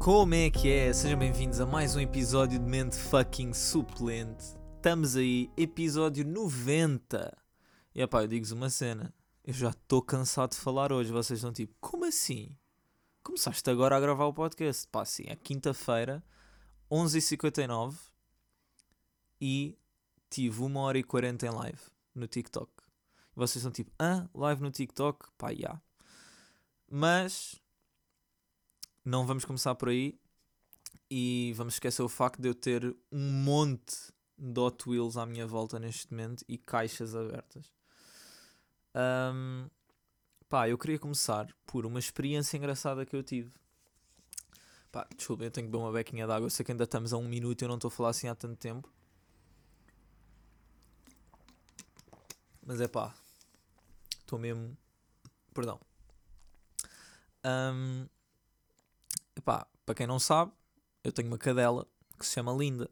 Como é que é? Sejam bem-vindos a mais um episódio de Mente Fucking Suplente. Estamos aí, episódio 90. E pá, eu digo-vos uma cena. Eu já estou cansado de falar hoje. Vocês estão tipo, como assim? Começaste agora a gravar o podcast? Pá, sim, é quinta-feira, 11h59 e tive 1 hora e 40 em live no TikTok. Vocês estão tipo, ah, live no TikTok? Pá, já. Yeah. Mas não vamos começar por aí e vamos esquecer o facto de eu ter um monte de Hot Wheels à minha volta neste momento e caixas abertas. Um, pá, eu queria começar por uma experiência engraçada que eu tive. Pá, desculpa, eu tenho que beber uma bequinha de água. Eu sei que ainda estamos a um minuto e eu não estou a falar assim há tanto tempo. Mas é pá, estou mesmo. Perdão. Um, epá, para quem não sabe, eu tenho uma cadela que se chama Linda.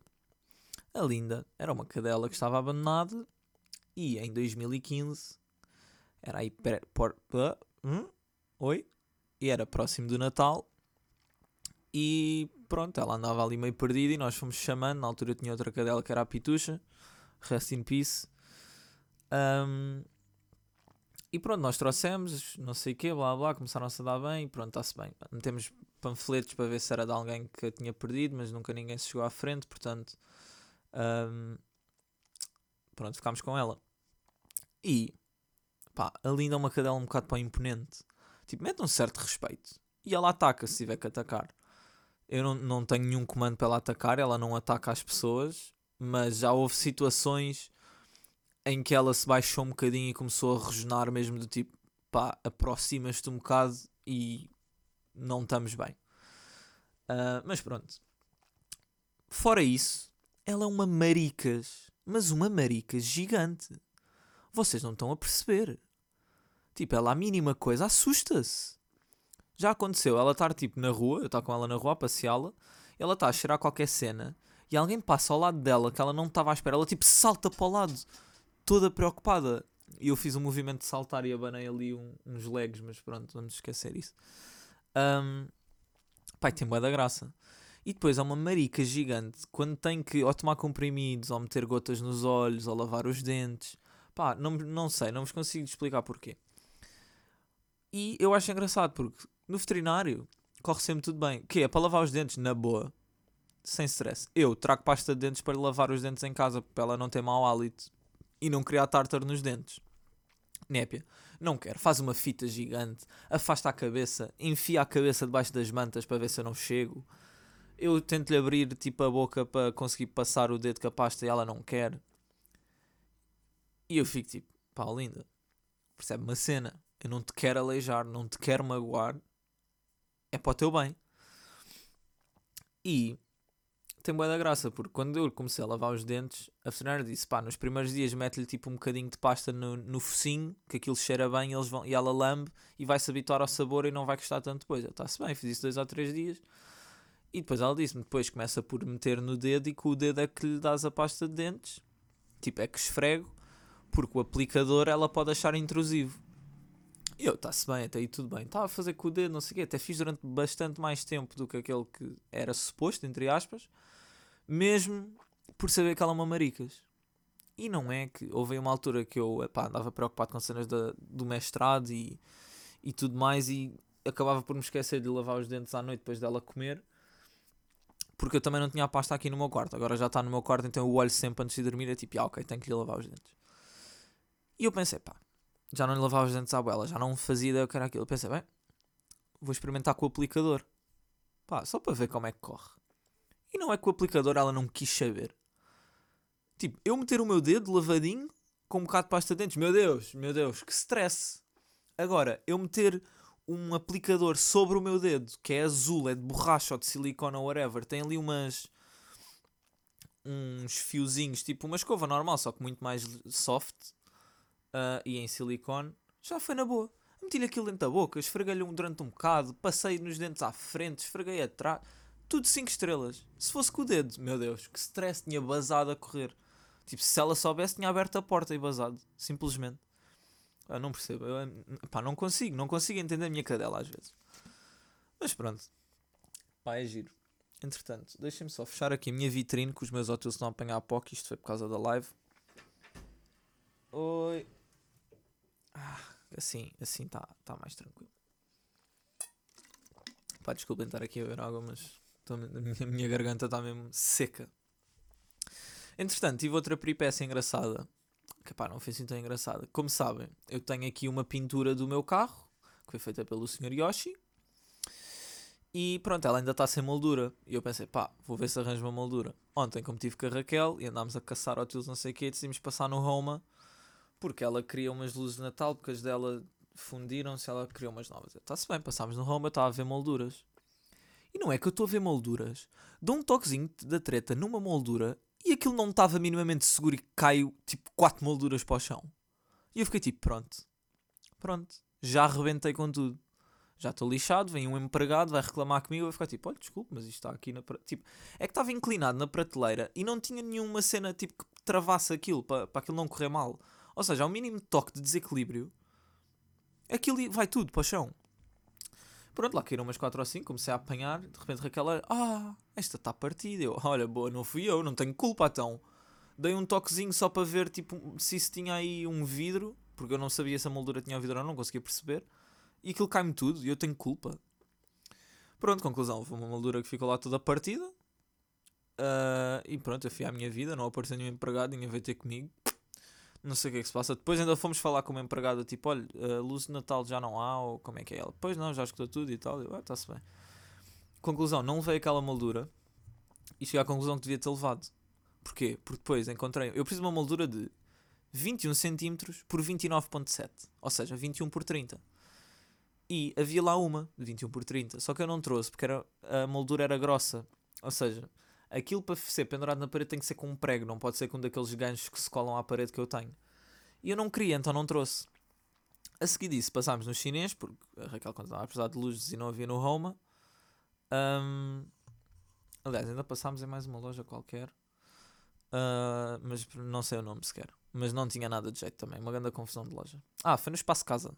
A Linda era uma cadela que estava abandonada e em 2015 era aí per, por, hum? Oi? E era próximo do Natal e pronto, ela andava ali meio perdida e nós fomos chamando. Na altura eu tinha outra cadela que era a Pitucha, Rest in Peace. Um, e pronto, nós trouxemos, não sei o quê, blá blá, começaram-se a dar bem pronto, está-se bem. Metemos panfletos para ver se era de alguém que tinha perdido, mas nunca ninguém se chegou à frente, portanto, um, pronto, ficámos com ela. E, pá, a Linda é uma cadela um bocado para imponente. Tipo, mete um certo respeito. E ela ataca se tiver que atacar. Eu não, não tenho nenhum comando para ela atacar, ela não ataca as pessoas, mas já houve situações em que ela se baixou um bocadinho e começou a rejonar mesmo do tipo, pá, aproximas-te um bocado e não estamos bem. Uh, mas pronto. Fora isso, ela é uma maricas, mas uma maricas gigante. Vocês não estão a perceber. Tipo, ela a mínima coisa assusta-se. Já aconteceu ela estar tipo na rua, eu estou com ela na rua a passeá-la, ela está a cheirar qualquer cena e alguém passa ao lado dela que ela não estava à espera, ela tipo salta para o lado toda preocupada. E eu fiz um movimento de saltar e abanei ali um, uns legs, mas pronto, vamos esquecer isso. Um, pai, tem boa da graça. E depois há uma marica gigante quando tem que ou tomar comprimidos, ou meter gotas nos olhos, ou lavar os dentes. Pá, não, não sei, não vos consigo explicar porquê. E eu acho engraçado porque no veterinário corre sempre tudo bem. Que é para lavar os dentes na boa, sem stress. Eu trago pasta de dentes para lavar os dentes em casa para ela não ter mau hálito e não criar tártaro nos dentes. Népia, não quero, faz uma fita gigante, afasta a cabeça, enfia a cabeça debaixo das mantas para ver se eu não chego. Eu tento-lhe abrir tipo a boca para conseguir passar o dedo com a pasta e ela não quer. E eu fico tipo, pá, linda, percebe uma cena, eu não te quero aleijar, não te quero magoar, é para o teu bem. E tem boa da graça, porque quando eu comecei a lavar os dentes, a veterinária disse: pá, nos primeiros dias mete-lhe tipo um bocadinho de pasta no, no focinho, que aquilo cheira bem, eles vão, e ela lambe e vai se habituar ao sabor e não vai gostar tanto depois. Eu está-se bem, fiz isso dois ou três dias. E depois ela disse-me: depois começa por meter no dedo e com o dedo é que lhe dás a pasta de dentes, tipo é que esfrego, porque o aplicador ela pode achar intrusivo. E eu, está-se bem, até aí tudo bem. Estava a fazer com o dedo, não sei o quê, até fiz durante bastante mais tempo do que aquele que era suposto, entre aspas mesmo por saber que ela é uma maricas. E não é que houve uma altura que eu epá, andava preocupado com cenas da, do mestrado e, e tudo mais e acabava por me esquecer de lavar os dentes à noite depois dela comer porque eu também não tinha a pasta aqui no meu quarto. Agora já está no meu quarto, então eu olho sempre antes de dormir. É tipo, ah, ok, tenho que lhe lavar os dentes. E eu pensei, pá, já não lhe lavava os dentes à abuela, já não fazia ideia o que era aquilo. Eu pensei, bem, vou experimentar com o aplicador, pá, só para ver como é que corre. E não é que o aplicador ela não quis saber. Tipo, eu meter o meu dedo lavadinho com um bocado de pasta de dentes. Meu Deus, meu Deus, que stress. Agora, eu meter um aplicador sobre o meu dedo, que é azul, é de borracha ou de silicone ou whatever, tem ali umas. uns fiozinhos, tipo uma escova normal, só que muito mais soft uh, e em silicone, já foi na boa. Meti-lhe aquilo dentro da boca, esfreguei-lhe durante um bocado, passei nos dentes à frente, esfreguei atrás tudo 5 estrelas. Se fosse com o dedo, meu Deus, que stress, tinha basado a correr. Tipo, se ela soubesse, tinha aberto a porta e basado. Simplesmente. Eu não percebo. Eu, pá, não consigo, não consigo entender a minha cadela às vezes. Mas pronto. Pá, é giro. Entretanto, deixem-me só fechar aqui a minha vitrine que os meus Hot Wheels estão a apanhar a POC. Isto foi por causa da live. Oi. Ah, assim, assim está tá mais tranquilo. Pá, desculpem estar aqui a ver água, mas tô, a minha, garganta está mesmo seca. Entretanto, tive outra peripécia engraçada. Que pá, não foi assim tão engraçada. Como sabem, eu tenho aqui uma pintura do meu carro, que foi feita pelo Sr. Yoshi. E pronto, ela ainda está sem moldura. E eu pensei, pá, vou ver se arranjo uma moldura. Ontem, como tive com a Raquel e andámos a caçar Hot Wheels, não sei o quê, decidimos passar no Roma porque ela queria umas luzes de Natal, porque as dela fundiram-se, ela queria umas novas. Está-se bem, passámos no Roma, estava a ver molduras. E não é que eu estou a ver molduras, dou um toquezinho da treta numa moldura e aquilo não estava minimamente seguro e caiu tipo 4 molduras para o chão. E eu fiquei tipo, pronto, pronto, já arrebentei com tudo. Já estou lixado, vem um empregado, vai reclamar comigo, vou ficar tipo, olha, desculpe, mas isto está aqui na tipo, É que estava inclinado na prateleira e não tinha nenhuma cena tipo que travasse aquilo para, para aquilo não correr mal. Ou seja, ao mínimo toque de desequilíbrio, aquilo vai tudo para o chão. Pronto, lá caíram umas 4 ou 5, comecei a apanhar, de repente Raquel, ah, esta está partida. Eu, olha, boa, não fui eu, não tenho culpa então. Dei um toquezinho só para ver tipo, se isso tinha aí um vidro, porque eu não sabia se a moldura tinha vidro ou não, não conseguia perceber. E aquilo cai-me tudo e eu tenho culpa. Pronto, conclusão, foi uma moldura que ficou lá toda partida. Uh, e pronto, eu fui à minha vida, não apareceu nenhum empregado, ninguém veio ter comigo não sei o que é que se passa. Depois ainda fomos falar com uma empregada, tipo, olha, a luz de Natal já não há, ou como é que é ela? Pois não, já escutou tudo e tal. Eu, ah, está-se bem. Conclusão, não veio aquela moldura e cheguei à conclusão que devia ter levado. Porquê? Porque depois encontrei, eu preciso de uma moldura de 21 cm por 29.7, ou seja, 21 por 30. E havia lá uma de 21 por 30, só que eu não trouxe porque era, a moldura era grossa. Ou seja, aquilo para ser pendurado na parede tem que ser com um prego, não pode ser com um daqueles ganchos que se colam à parede que eu tenho. E eu não queria, então não trouxe. A seguir disso, passámos no chinês, porque a Raquel continuava a precisar de luzes e não havia no Roma. Um, aliás, ainda passámos em mais uma loja qualquer. Uh, mas não sei o nome sequer. Mas não tinha nada de jeito também. Uma grande confusão de loja. Ah, foi no Espaço Casa.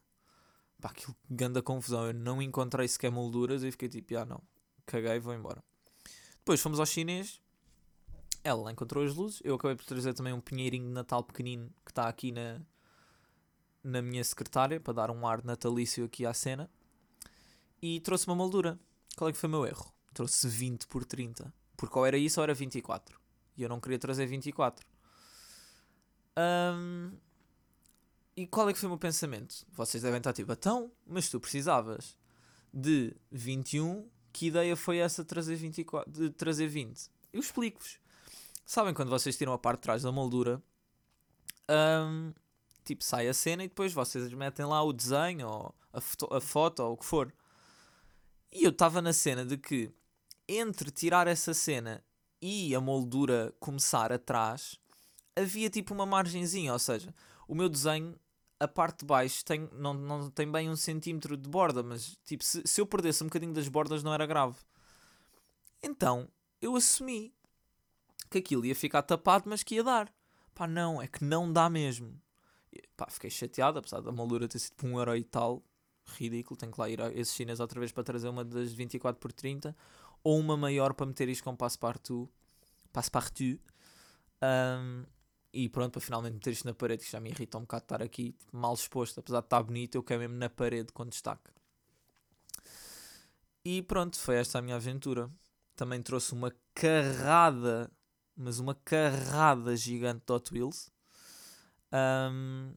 Pá, aquilo, grande confusão. Eu não encontrei sequer molduras e fiquei tipo, ah não, caguei vou embora. Depois fomos ao chinês. Ela encontrou as luzes. Eu acabei por trazer também um pinheirinho de Natal pequenino que está aqui na, na minha secretária para dar um ar natalício aqui à cena. E trouxe uma moldura. Qual é que foi o meu erro? Trouxe 20 por 30. Porque ou era isso ou era 24. E eu não queria trazer 24. Um, e qual é que foi o meu pensamento? Vocês devem estar tipo, então, mas tu precisavas de 21 que ideia foi essa de trazer, 24, de trazer 20? Eu explico-vos. Sabem quando vocês tiram a parte de trás da moldura? Um, tipo, sai a cena e depois vocês metem lá o desenho ou a foto, a foto ou o que for. E eu estava na cena de que entre tirar essa cena e a moldura começar atrás, havia tipo uma margenzinha, ou seja, o meu desenho a parte de baixo tem, não, não tem bem um centímetro de borda, mas tipo, se, se eu perdesse um bocadinho das bordas não era grave. Então eu assumi que aquilo ia ficar tapado, mas que ia dar. Pá, não, é que não dá mesmo. E, pá, fiquei chateado, apesar da moldura ter sido um euro e tal. Ridículo, tenho que lá ir a esses chineses outra vez para trazer uma das 24 por 30 ou uma maior para meter isto com passepartout. Passepartout. Um, e pronto, para finalmente meter isto na parede, que já me irrita um bocado estar aqui tipo, mal exposto, apesar de estar bonito, eu quero mesmo na parede com destaque. E pronto, foi esta a minha aventura. Também trouxe uma carrada, mas uma carrada gigante de Hot Wheels. Um,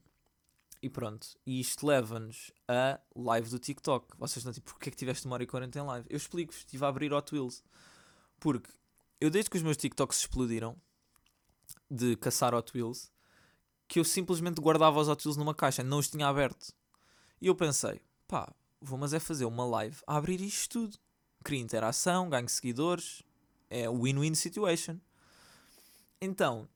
e pronto, e isto leva-nos a live do TikTok. Vocês estão tipo, porquê é que tiveste uma hora e 40 em live? Eu explico-vos, estive a abrir Hot Wheels. Porque eu desde que os meus TikToks explodiram, de caçar Hot Wheels que eu simplesmente guardava os Hot Wheels numa caixa, não os tinha aberto. E eu pensei, pá, vou mas é fazer uma live a abrir isto tudo. Cria interação, ganho seguidores, é win-win situation. Então,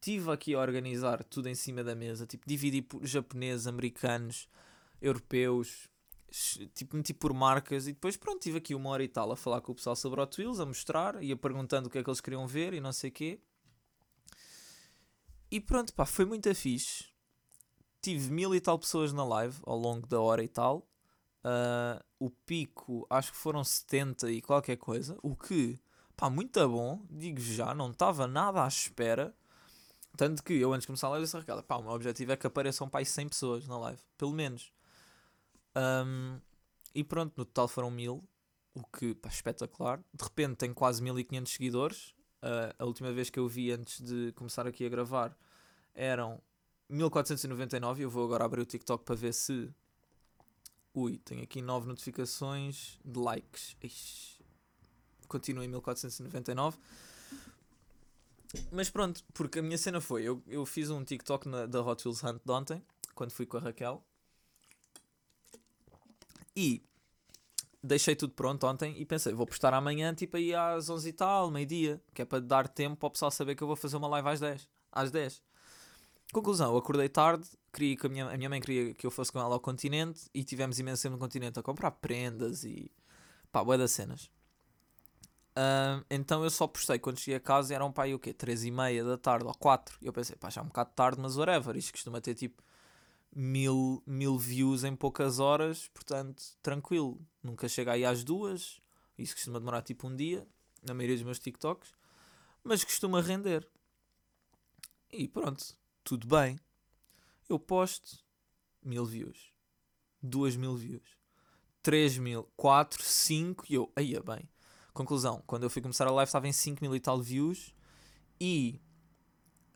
tive aqui a organizar tudo em cima da mesa, tipo, dividi por japoneses, americanos, europeus, tipo, meti por marcas e depois, pronto, tive aqui uma hora e tal a falar com o pessoal sobre Hot Wheels, a mostrar, ia perguntando o que é que eles queriam ver e não sei o quê. E pronto, pá, foi muito fixe. Tive mil e tal pessoas na live ao longo da hora e tal. Uh, o pico, acho que foram 70 e qualquer coisa, o que, pá, muito bom, digo já, não estava nada à espera. Tanto que eu antes de começar a live disse a Raquel, pá, o meu objetivo é que apareçam pá, 100 pessoas na live, pelo menos. Um, e pronto, no total foram 1000, o que, pá, espetacular. De repente tem quase 1500 seguidores. Uh, a última vez que eu vi antes de começar aqui a gravar eram 1499. Eu vou agora abrir o TikTok para ver se Ui, tenho aqui 9 notificações de likes. Ixi. Continua em 1499. Mas pronto, porque a minha cena foi: eu, eu fiz um TikTok na, da Hot Wheels Hunt de ontem, quando fui com a Raquel. E deixei tudo pronto ontem e pensei: vou postar amanhã, tipo aí às 11 e tal, meio-dia, que é para dar tempo para o pessoal saber que eu vou fazer uma live às 10. Às 10. Conclusão: eu acordei tarde, queria que a minha, a minha mãe queria que eu fosse com ela ao continente e tivemos imenso tempo no continente a comprar prendas e pá, boé das cenas. Uh, então eu só postei quando cheguei a casa eram pá, e o quê? 3 e meia da tarde ou 4. E eu pensei, pá, já é um bocado tarde, mas whatever. Isto costuma ter tipo mil, mil views em poucas horas, portanto, tranquilo. Nunca chega aí às duas. Isso costuma demorar tipo um dia, na maioria dos meus TikToks. Mas costuma render. E pronto, tudo bem eu posto mil views, duas mil views, três mil, quatro, cinco e eu, aí é bem. Conclusão, quando eu fui começar a live estava em 5 mil e tal views e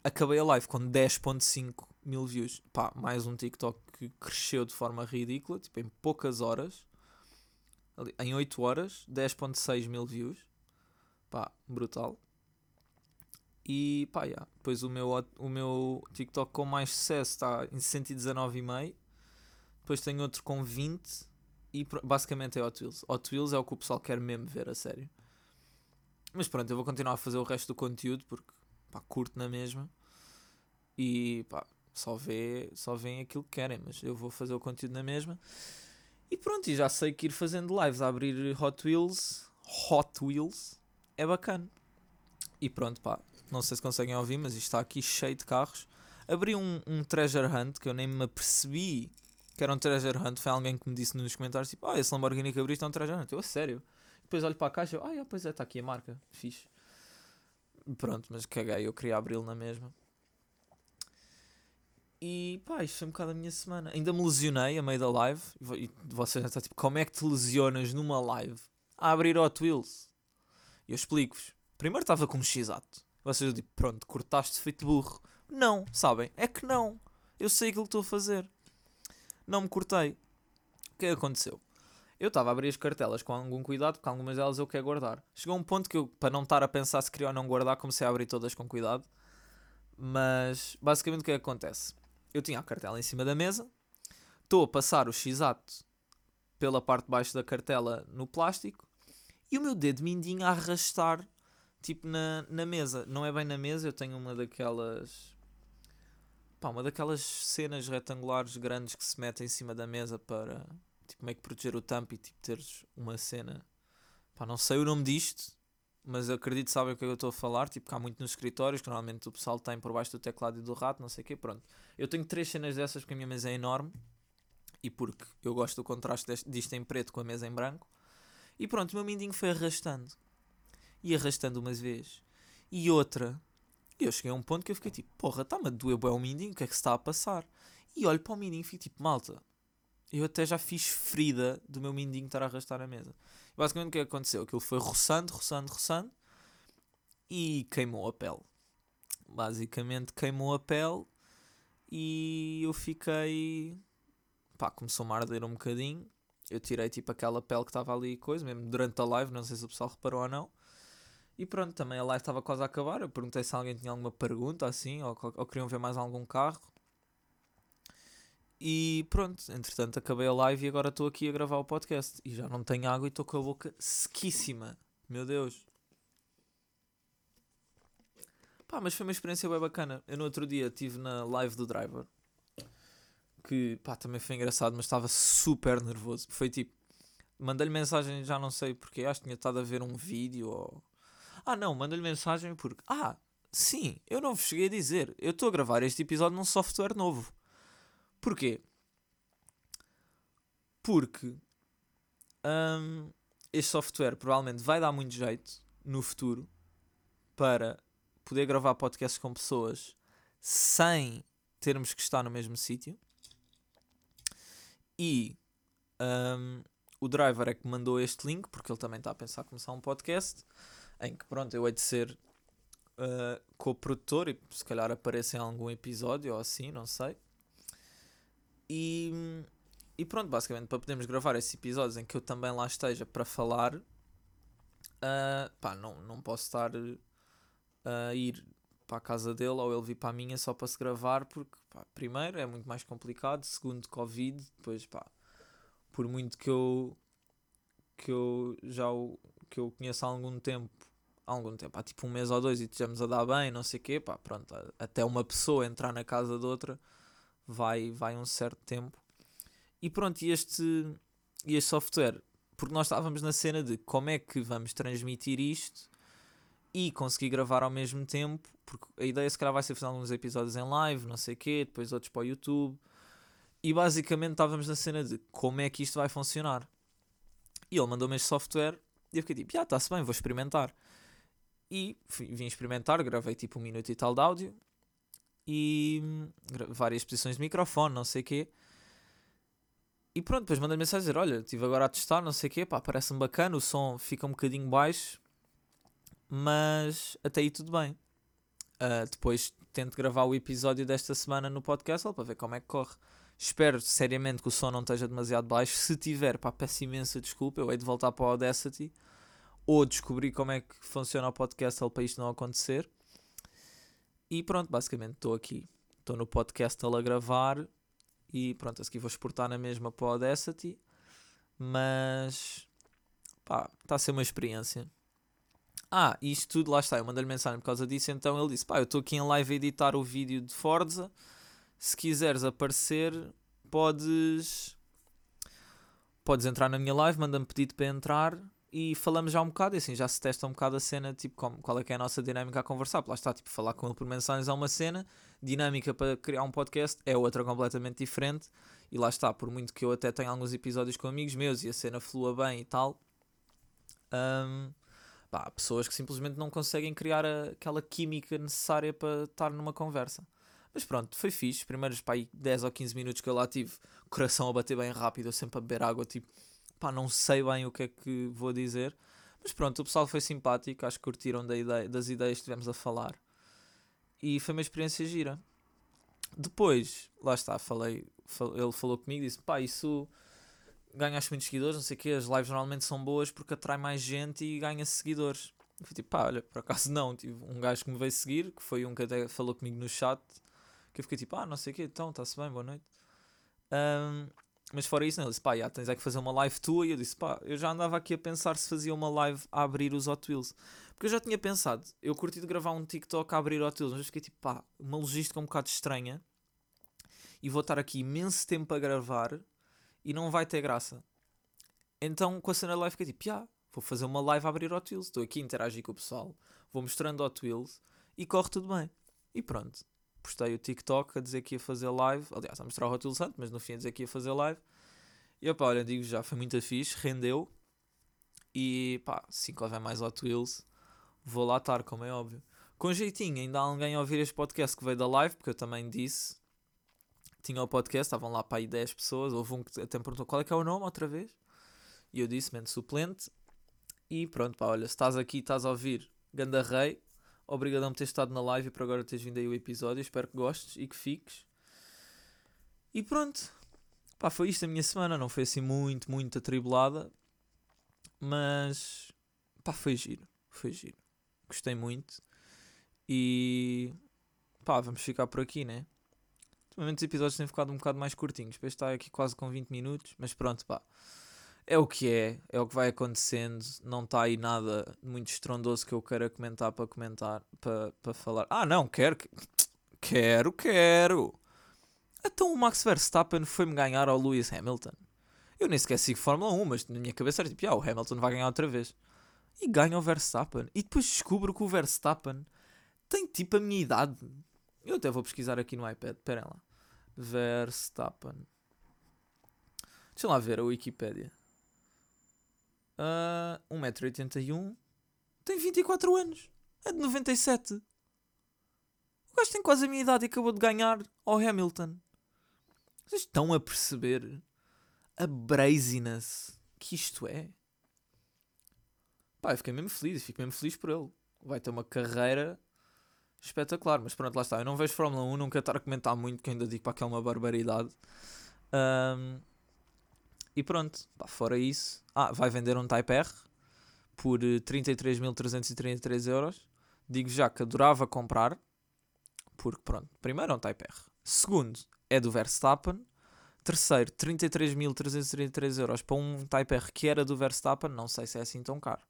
acabei a live com 10.5 mil views. Pá, mais um TikTok que cresceu de forma ridícula, tipo em poucas horas. Em 8 horas, 10.6 mil views. Pá, brutal. E pá, yeah. depois o meu, o meu TikTok com mais sucesso está em 119,5. Depois tenho outro com 20. E basicamente é Hot Wheels. Hot Wheels é o que o pessoal quer mesmo ver a sério. Mas pronto, eu vou continuar a fazer o resto do conteúdo porque pá, curto na mesma. E pá, só vê, só vêem aquilo que querem, mas eu vou fazer o conteúdo na mesma. E pronto, e já sei que ir fazendo lives a abrir Hot Wheels, Hot Wheels, é bacana. E pronto, pá, não sei se conseguem ouvir, mas isto está aqui cheio de carros. Abri um, um treasure hunt que eu nem me apercebi que era um treasure hunt. Foi alguém que me disse nos comentários: tipo, ah, esse Lamborghini que abriste é um treasure hunt. Eu, a sério. Depois olho para a caixa, ah, pois é, está aqui a marca. Fixe. Pronto, mas caguei, eu queria abri-lo na mesma. E pá, isto foi um bocado a minha semana. Ainda me lesionei a meio da live. E vocês estão tipo, como é que te lesionas numa live a abrir Hot Wheels? E eu explico-vos. Primeiro estava com um X-Ato. Vocês tipo, pronto, cortaste feito burro. Não, sabem? É que não. Eu sei aquilo que estou a fazer. Não me cortei. O que é que aconteceu? Eu estava a abrir as cartelas com algum cuidado, porque algumas delas eu quero guardar. Chegou um ponto que eu, para não estar a pensar se queria ou não guardar, comecei a abrir todas com cuidado. Mas, basicamente, o que é que acontece? Eu tinha a cartela em cima da mesa, estou a passar o x-ato pela parte de baixo da cartela no plástico e o meu dedo mindinho a arrastar tipo na, na mesa. Não é bem na mesa, eu tenho uma daquelas. Pá, uma daquelas cenas retangulares grandes que se metem em cima da mesa para tipo, meio que proteger o tampo e tipo, teres uma cena. Pá, não sei o nome disto, mas acredito que sabem o que eu estou a falar. Tipo, que há muito nos escritórios, que normalmente o pessoal tem por baixo do teclado e do rato, não sei o quê. Pronto. Eu tenho três cenas dessas porque a minha mesa é enorme e porque eu gosto do contraste deste, disto em preto com a mesa em branco. E pronto, o meu mindinho foi arrastando e arrastando umas vezes e outra. E eu cheguei a um ponto que eu fiquei tipo, porra, está-me a doer o mindinho, o que é que se está a passar? E olho para o mindinho e fico tipo, malta, eu até já fiz ferida do meu mindinho estar a arrastar a mesa. Basicamente o que aconteceu? Aquilo foi roçando, roçando, roçando e queimou a pele. Basicamente queimou a pele e eu fiquei. pá, começou-me a arder um bocadinho. Eu tirei tipo aquela pele que estava ali e coisa, mesmo durante a live, não sei se o pessoal reparou ou não. E pronto, também a live estava quase a acabar. Eu perguntei se alguém tinha alguma pergunta assim, ou, ou queriam ver mais algum carro. E pronto, entretanto acabei a live e agora estou aqui a gravar o podcast. E já não tenho água e estou com a boca sequíssima. Meu Deus. Pá, mas foi uma experiência bem bacana. Eu no outro dia estive na live do driver. Que pá, também foi engraçado, mas estava super nervoso. Foi tipo, mandei-lhe mensagem, já não sei porque, acho que tinha estado a ver um vídeo ou ah, não, manda-lhe mensagem porque. Ah, sim, eu não vos cheguei a dizer. Eu estou a gravar este episódio num software novo. Porquê? Porque um, este software provavelmente vai dar muito jeito no futuro para poder gravar podcasts com pessoas sem termos que estar no mesmo sítio. E um, o driver é que mandou este link, porque ele também está a pensar começar um podcast, em que pronto, eu hei de ser uh, co-produtor e se calhar apareça em algum episódio ou assim, não sei. E, e pronto, basicamente para podermos gravar esses episódios em que eu também lá esteja para falar, uh, pá, não, não posso estar a ir para a casa dele ou ele vir para a minha só para se gravar, porque pá, primeiro é muito mais complicado, segundo Covid, depois pá, por muito que eu que eu já o, que eu conheço há algum tempo, há algum tempo, há tipo um mês ou dois e estejamos a dar bem, não sei o quê, pá, pronto, até uma pessoa entrar na casa de outra vai, vai um certo tempo. E pronto, e este, este software, porque nós estávamos na cena de como é que vamos transmitir isto e conseguir gravar ao mesmo tempo, porque a ideia se calhar vai ser fazer alguns episódios em live, não sei o quê, depois outros para o YouTube. E basicamente estávamos na cena de como é que isto vai funcionar. E ele mandou-me este software e eu fiquei tipo, já está-se bem, vou experimentar. E vim experimentar, gravei tipo um minuto e tal de áudio e várias posições de microfone, não sei o quê. E pronto, depois mandei mensagem dizer: Olha, estive agora a testar, não sei o quê, pá, parece-me bacana, o som fica um bocadinho baixo, mas até aí tudo bem. Uh, depois tento gravar o episódio desta semana no podcast para ver como é que corre. Espero seriamente que o som não esteja demasiado baixo. Se tiver, pá, peço imensa desculpa. Eu hei de voltar para o Audacity ou descobrir como é que funciona o podcast para isto não acontecer. E pronto, basicamente estou aqui. Estou no podcast a gravar e pronto, a seguir vou exportar na mesma para o Audacity. Mas pá, está a ser uma experiência. Ah, isto tudo, lá está, eu mandei-lhe mensagem por causa disso, então ele disse, pá, eu estou aqui em live a editar o vídeo de Forza, se quiseres aparecer, podes podes entrar na minha live, manda-me pedido para entrar e falamos já um bocado, e assim já se testa um bocado a cena, tipo, como, qual é que é a nossa dinâmica a conversar, lá está, tipo, falar com ele por mensagens é uma cena, dinâmica para criar um podcast é outra completamente diferente, e lá está, por muito que eu até tenha alguns episódios com amigos meus e a cena flua bem e tal, um, Pá, pessoas que simplesmente não conseguem criar a, aquela química necessária para estar numa conversa. Mas pronto, foi fixe. Primeiros pá, 10 ou 15 minutos que eu lá tive, coração a bater bem rápido, eu sempre a beber água, tipo, pá, não sei bem o que é que vou dizer. Mas pronto, o pessoal foi simpático, acho que curtiram da ideia, das ideias que tivemos a falar. E foi uma experiência gira. Depois, lá está, falei, ele falou comigo e disse: pá, isso ganhas muitos seguidores, não sei o quê, as lives normalmente são boas porque atrai mais gente e ganha seguidores. Eu fui tipo, pá, olha, por acaso não, tive um gajo que me veio seguir, que foi um que até falou comigo no chat, que eu fiquei tipo, ah, não sei o quê, então, está-se bem, boa noite. Um, mas fora isso, não, ele disse, pá, já tens é que fazer uma live tua, e eu disse, pá, eu já andava aqui a pensar se fazia uma live a abrir os Hot Wheels. Porque eu já tinha pensado, eu curti de gravar um TikTok a abrir Hot Wheels, mas fiquei tipo, pá, uma logística um bocado estranha, e vou estar aqui imenso tempo a gravar, e não vai ter graça. Então com a cena live fiquei tipo, yeah, vou fazer uma live a abrir Hot Wheels, estou aqui a interagir com o pessoal, vou mostrando Hot Wheels e corre tudo bem. E pronto. Postei o TikTok a dizer que ia fazer live, aliás, a mostrar o Wheels antes, mas no fim a dizer que ia fazer live. E opá, olha, digo já, foi muito fixe, rendeu. E pá, se houver mais Hot Wheels, vou lá estar, como é óbvio. Com jeitinho, ainda há alguém a ouvir este podcast que veio da live, porque eu também disse tinha o podcast, estavam lá para aí 10 pessoas, houve um que até me perguntou qual é que é o nome outra vez. E eu disse, mente suplente. E pronto, pá, olha, se estás aqui, estás a ouvir Ganda Rei, obrigadão por ter estado na live e por agora teres vindo aí o episódio. Espero que gostes e que fiques. E pronto, pá, foi isto a minha semana. Não foi assim muito, muito atribulada, mas pá, foi giro. Foi giro. Gostei muito. E pá, vamos ficar por aqui, né? Ultimamente os episódios têm ficado um bocado mais curtinhos. Depois está aqui quase com 20 minutos. Mas pronto, pá. É o que é. É o que vai acontecendo. Não está aí nada muito estrondoso que eu queira comentar para comentar. Para, para falar. Ah, não, quero. Quero, quero. Então o Max Verstappen foi-me ganhar ao Lewis Hamilton. Eu nem sequer sigo Fórmula 1, mas na minha cabeça era tipo, ah, o Hamilton vai ganhar outra vez. E ganha o Verstappen. E depois descubro que o Verstappen tem tipo a minha idade. Eu até vou pesquisar aqui no iPad. Esperem lá. Verstappen. Deixa lá ver a Wikipedia. Uh, 1,81m. Tem 24 anos. É de 97. O gajo tem quase a minha idade e acabou de ganhar ao Hamilton. Vocês estão a perceber a braziness que isto é? Pá, eu fiquei mesmo feliz, fico mesmo feliz por ele. Vai ter uma carreira espetacular, mas pronto, lá está. Eu não vejo Fórmula 1, não quero estar a comentar muito, que ainda digo para que é uma barbaridade. Um, e pronto, pá, fora isso, ah, vai vender um Type R por 33.333 eh, euros. Digo já que adorava comprar, porque pronto, primeiro é um Type R. Segundo, é do Verstappen. Terceiro, 33.333 euros para um Type R que era do Verstappen, não sei se é assim tão caro.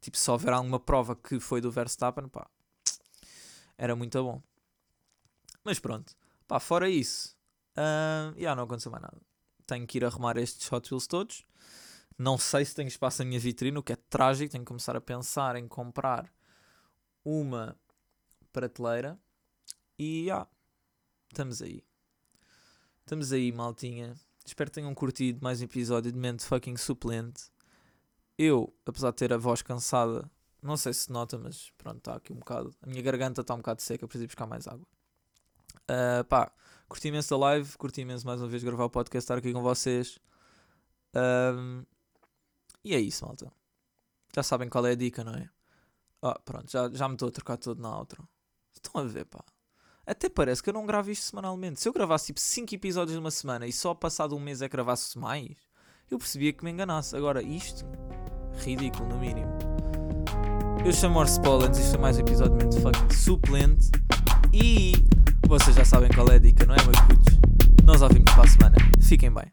Tipo, se houver alguma prova que foi do Verstappen, pá, era muito bom. Mas pronto, pá, fora isso, uh, já não aconteceu mais nada. Tenho que ir arrumar estes Hot Wheels todos. Não sei se tenho espaço na minha vitrine, o que é trágico. Tenho que começar a pensar em comprar uma prateleira. E já, estamos aí. Estamos aí, maltinha. Espero que tenham curtido mais um episódio de Mente Fucking Suplente. Eu, apesar de ter a voz cansada, não sei se nota, mas pronto, está aqui um bocado. A minha garganta está um bocado seca, preciso buscar mais água. Uh, pá, curti imenso da live, curti imenso mais uma vez gravar o podcast, estar aqui com vocês. Um, e é isso, malta. Já sabem qual é a dica, não é? Ah, pronto, já, já me estou a trocar todo na outra. Estão a ver, pá. Até parece que eu não gravo isto semanalmente. Se eu gravasse tipo 5 episódios numa semana e só passado um mês é que gravasse mais, eu percebia que me enganasse. Agora, isto, ridículo no mínimo. Eu chamo Orse Pollens, isto é mais um episódio de Fucking Suplente. E vocês já sabem qual é a dica, não é, meus putos? Nós ouvimos para a semana. Fiquem bem.